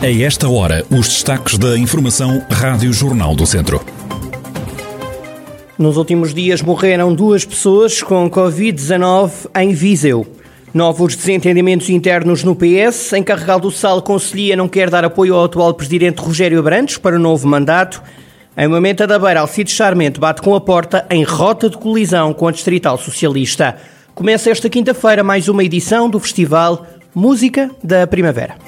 A esta hora, os destaques da Informação Rádio Jornal do Centro. Nos últimos dias morreram duas pessoas com Covid-19 em Viseu. Novos desentendimentos internos no PS. Encarregado do Sal Conselhia não quer dar apoio ao atual presidente Rogério Abrantes para o novo mandato. Em momento da beira, Alcides Charmente bate com a porta em rota de colisão com a Distrital Socialista. Começa esta quinta-feira mais uma edição do Festival Música da Primavera.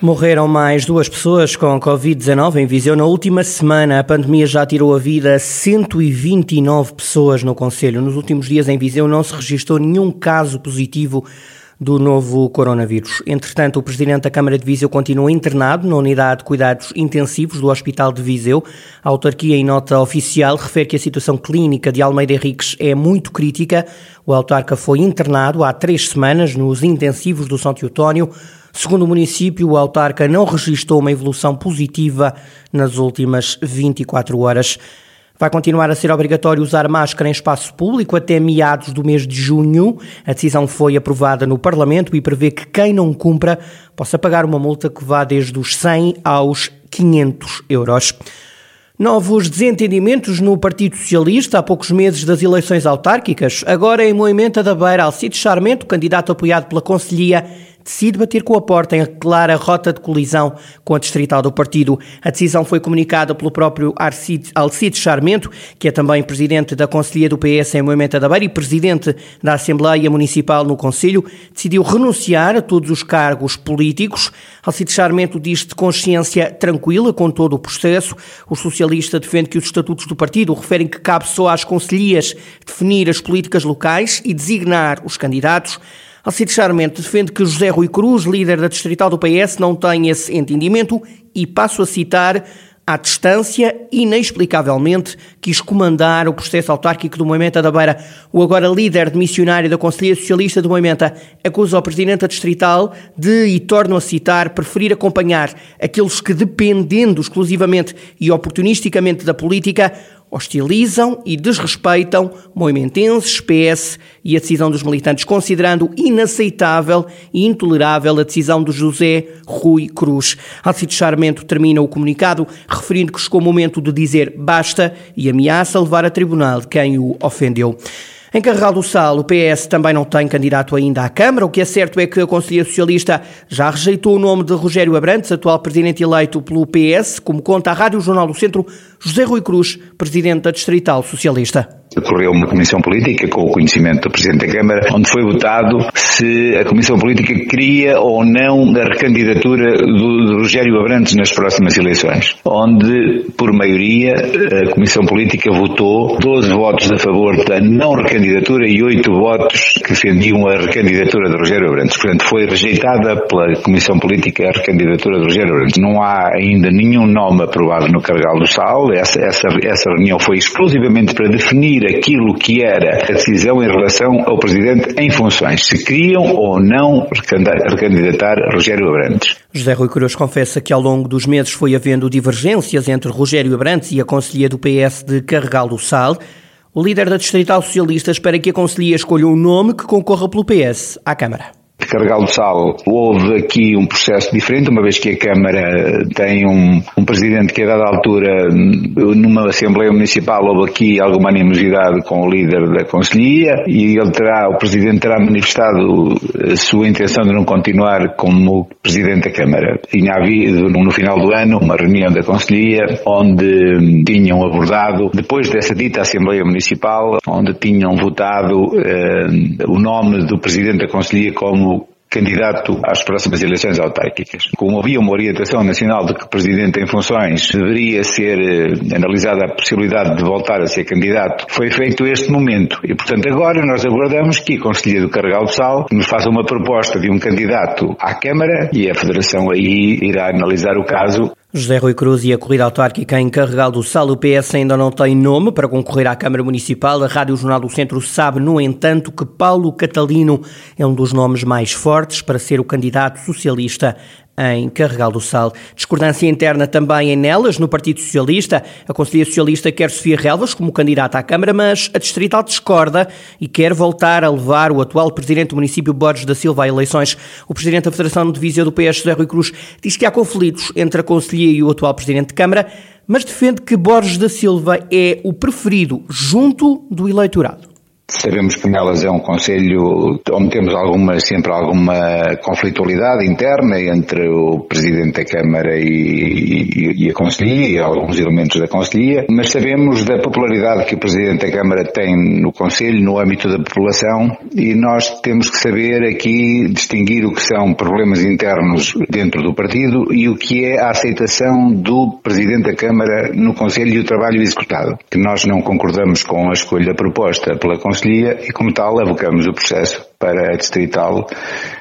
Morreram mais duas pessoas com Covid-19 em Viseu. Na última semana, a pandemia já tirou a vida a 129 pessoas no Conselho. Nos últimos dias, em Viseu, não se registrou nenhum caso positivo do novo coronavírus. Entretanto, o presidente da Câmara de Viseu continua internado na unidade de cuidados intensivos do Hospital de Viseu. A autarquia, em nota oficial, refere que a situação clínica de Almeida Henriques é muito crítica. O autarca foi internado há três semanas nos intensivos do São Teotónio. Segundo o município, o autarca não registrou uma evolução positiva nas últimas 24 horas. Vai continuar a ser obrigatório usar máscara em espaço público até meados do mês de junho. A decisão foi aprovada no Parlamento e prevê que quem não cumpra possa pagar uma multa que vá desde os 100 aos 500 euros. Novos desentendimentos no Partido Socialista há poucos meses das eleições autárquicas. Agora, em Moimenta da Beira, Alcides Charmento, candidato apoiado pela Conselhia, decide bater com a porta em clara rota de colisão com a distrital do partido. A decisão foi comunicada pelo próprio Alcide Charmento, que é também presidente da Conselhia do PS em Moimenta da Beira e presidente da Assembleia Municipal no Conselho, decidiu renunciar a todos os cargos políticos. Alcide Charmento diz de consciência tranquila com todo o processo. O socialista defende que os estatutos do partido referem que cabe só às conselhias definir as políticas locais e designar os candidatos. Alcides Charmente defende que José Rui Cruz, líder da distrital do PS, não tem esse entendimento e passo a citar à distância, inexplicavelmente, quis comandar o processo autárquico do Moimenta da Beira. O agora líder de missionário da Conselhia Socialista do Moimenta acusa o Presidente da Distrital de, e torno a citar, preferir acompanhar aqueles que, dependendo exclusivamente e oportunisticamente da política, hostilizam e desrespeitam moimentenses, PS e a decisão dos militantes, considerando inaceitável e intolerável a decisão de José Rui Cruz. Alcide Charmento termina o comunicado referindo que chegou o momento de dizer basta e ameaça levar a tribunal quem o ofendeu. Em Carregal do Sal, o PS também não tem candidato ainda à Câmara. O que é certo é que a Conselhia Socialista já rejeitou o nome de Rogério Abrantes, atual presidente eleito pelo PS, como conta a Rádio Jornal do Centro, José Rui Cruz, presidente da Distrital Socialista. Decorreu uma comissão política com o conhecimento do Presidente da Câmara, onde foi votado se a comissão política queria ou não a recandidatura do Rogério Abrantes nas próximas eleições, onde, por maioria, a comissão política votou 12 votos a favor da não recandidatura e 8 votos que defendiam a recandidatura de Rogério Abrantes. Portanto, foi rejeitada pela comissão política a recandidatura de Rogério Abrantes. Não há ainda nenhum nome aprovado no Carregal do Sal. Essa, essa, essa reunião foi exclusivamente para definir aquilo que era a decisão em relação ao Presidente em funções, se queriam ou não recandidatar Rogério Abrantes. José Rui Cruz confessa que ao longo dos meses foi havendo divergências entre Rogério Abrantes e a Conselhia do PS de Carregal do Sal. O líder da Distrital Socialista espera que a Conselhia escolha um nome que concorra pelo PS à Câmara de Carregal do Sal houve aqui um processo diferente, uma vez que a Câmara tem um, um presidente que a dada altura, numa Assembleia Municipal, houve aqui alguma animosidade com o líder da Conselhia e ele terá, o presidente terá manifestado a sua intenção de não continuar como presidente da Câmara. Tinha havido no final do ano uma reunião da Conselhia onde tinham abordado, depois dessa dita Assembleia Municipal, onde tinham votado eh, o nome do presidente da Conselhia como candidato às próximas eleições autárquicas. Como havia uma orientação nacional de que o Presidente em funções deveria ser eh, analisada a possibilidade de voltar a ser candidato, foi feito este momento. E, portanto, agora nós aguardamos que a Conselhia do Carregal do Sal nos faça uma proposta de um candidato à Câmara e a Federação aí irá analisar o caso José Rui Cruz e a corrida autárquica em Carregal do Sal, o PS ainda não tem nome para concorrer à Câmara Municipal. A Rádio Jornal do Centro sabe, no entanto, que Paulo Catalino é um dos nomes mais fortes para ser o candidato socialista em Carregal do Sal. Discordância interna também em Nelas, no Partido Socialista. A Conselhia Socialista quer Sofia Relvas como candidata à Câmara, mas a Distrital discorda e quer voltar a levar o atual Presidente do município, Borges da Silva, a eleições. O Presidente da Federação de Viseu do PS, José Rui Cruz, diz que há conflitos entre a Conselhia e o atual Presidente de Câmara, mas defende que Borges da Silva é o preferido junto do eleitorado. Sabemos que nelas é um conselho onde temos alguma, sempre alguma conflitualidade interna entre o Presidente da Câmara e, e, e a Conselhia e alguns elementos da Conselhia, mas sabemos da popularidade que o Presidente da Câmara tem no Conselho, no âmbito da população, e nós temos que saber aqui distinguir o que são problemas internos dentro do partido e o que é a aceitação do Presidente da Câmara no Conselho e o trabalho executado. Que nós não concordamos com a escolha proposta pela Conselhia Conselhia e, como tal, avocamos o processo para a Distrital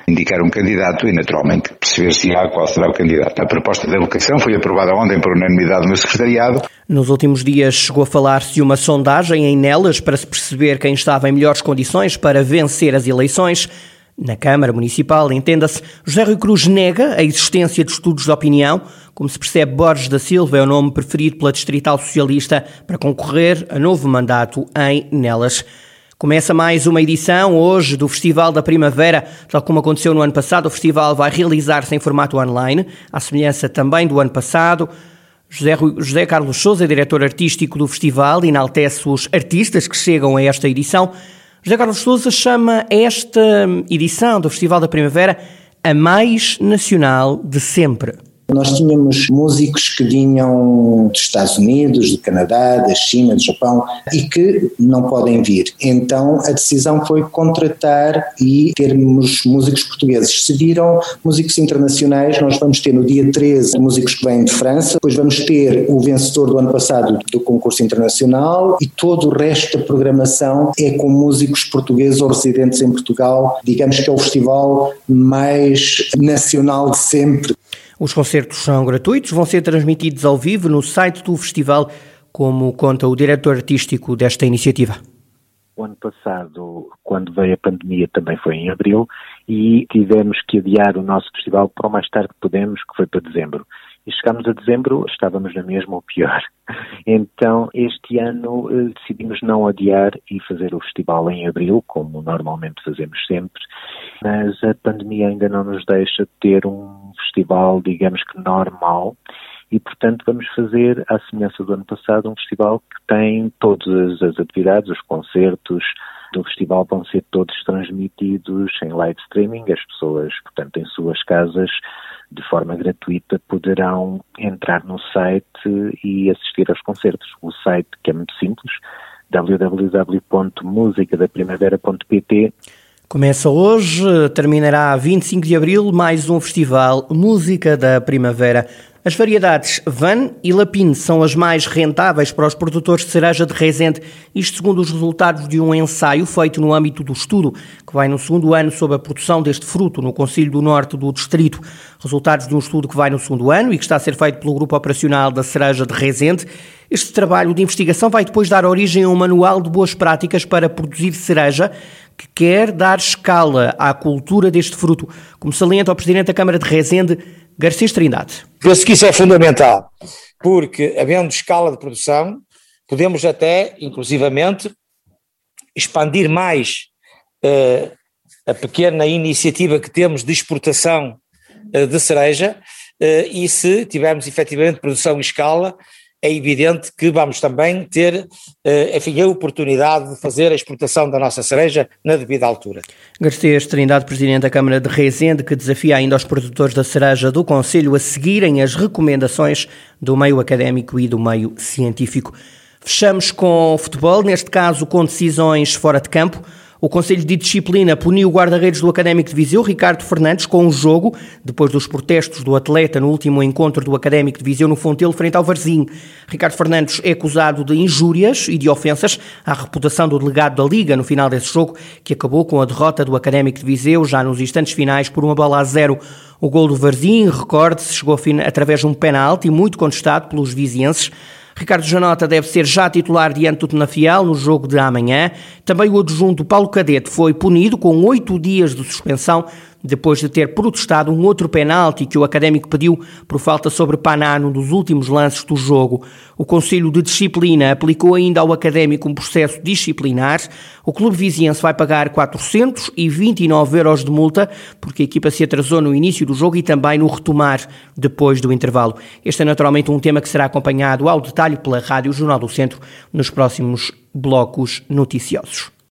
indicar um candidato e, naturalmente, perceber-se-á qual será o candidato. A proposta de avocação foi aprovada ontem por unanimidade no secretariado. Nos últimos dias chegou a falar-se de uma sondagem em Nelas para se perceber quem estava em melhores condições para vencer as eleições. Na Câmara Municipal, entenda-se, José Rui Cruz nega a existência de estudos de opinião. Como se percebe, Borges da Silva é o nome preferido pela Distrital Socialista para concorrer a novo mandato em Nelas. Começa mais uma edição hoje do Festival da Primavera. Tal como aconteceu no ano passado, o festival vai realizar-se em formato online, à semelhança também do ano passado. José, José Carlos Souza, diretor artístico do festival, enaltece os artistas que chegam a esta edição. José Carlos Souza chama esta edição do Festival da Primavera a mais nacional de sempre. Nós tínhamos músicos que vinham dos Estados Unidos, do Canadá, da China, do Japão e que não podem vir. Então a decisão foi contratar e termos músicos portugueses. Se viram músicos internacionais, nós vamos ter no dia 13 músicos que vêm de França, depois vamos ter o vencedor do ano passado do concurso internacional e todo o resto da programação é com músicos portugueses ou residentes em Portugal. Digamos que é o festival mais nacional de sempre. Os concertos são gratuitos, vão ser transmitidos ao vivo no site do festival, como conta o diretor artístico desta iniciativa. O ano passado, quando veio a pandemia, também foi em abril e tivemos que adiar o nosso festival para o mais tarde que pudemos, que foi para dezembro. E chegámos a dezembro, estávamos na mesma ou pior. Então, este ano eh, decidimos não adiar e fazer o festival em abril, como normalmente fazemos sempre, mas a pandemia ainda não nos deixa ter um festival, digamos que normal, e portanto vamos fazer, à semelhança do ano passado, um festival que tem todas as atividades, os concertos do festival vão ser todos transmitidos em live streaming, as pessoas, portanto, em suas casas, de forma gratuita, poderão entrar no site e assistir aos concertos. O site, que é muito simples, www.musicadaprimavera.pt Começa hoje, terminará 25 de abril, mais um festival Música da Primavera. As variedades Van e Lapine são as mais rentáveis para os produtores de cereja de Rezende, isto segundo os resultados de um ensaio feito no âmbito do estudo, que vai no segundo ano sobre a produção deste fruto no Conselho do Norte do Distrito. Resultados de um estudo que vai no segundo ano e que está a ser feito pelo Grupo Operacional da Cereja de Rezende. Este trabalho de investigação vai depois dar origem a um manual de boas práticas para produzir cereja, que quer dar escala à cultura deste fruto, como salienta o Presidente da Câmara de Rezende, Garcês Trindade. Penso que isso é fundamental, porque havendo escala de produção, podemos até, inclusivamente, expandir mais uh, a pequena iniciativa que temos de exportação uh, de cereja, uh, e se tivermos efetivamente produção em escala, é evidente que vamos também ter, eh, enfim, a oportunidade de fazer a exportação da nossa cereja na devida altura. Garcês Trindade, Presidente da Câmara de Rezende, que desafia ainda os produtores da cereja do Conselho a seguirem as recomendações do meio académico e do meio científico. Fechamos com futebol, neste caso com decisões fora de campo. O Conselho de Disciplina puniu o guarda-redes do Académico de Viseu, Ricardo Fernandes, com um jogo, depois dos protestos do atleta no último encontro do Académico de Viseu no Fontelo, frente ao Varzim. Ricardo Fernandes é acusado de injúrias e de ofensas à reputação do delegado da Liga no final desse jogo, que acabou com a derrota do Académico de Viseu já nos instantes finais por uma bola a zero. O gol do Varzim, recorde-se, chegou através de um penalti muito contestado pelos vizienses. Ricardo Janota deve ser já titular diante do Tenafiel no jogo de amanhã. Também o adjunto Paulo Cadete foi punido com oito dias de suspensão depois de ter protestado um outro penalti que o Académico pediu por falta sobre Paná num dos últimos lances do jogo. O Conselho de Disciplina aplicou ainda ao Académico um processo disciplinar. O clube viziense vai pagar 429 euros de multa porque a equipa se atrasou no início do jogo e também no retomar depois do intervalo. Este é naturalmente um tema que será acompanhado ao detalhe pela Rádio Jornal do Centro nos próximos blocos noticiosos.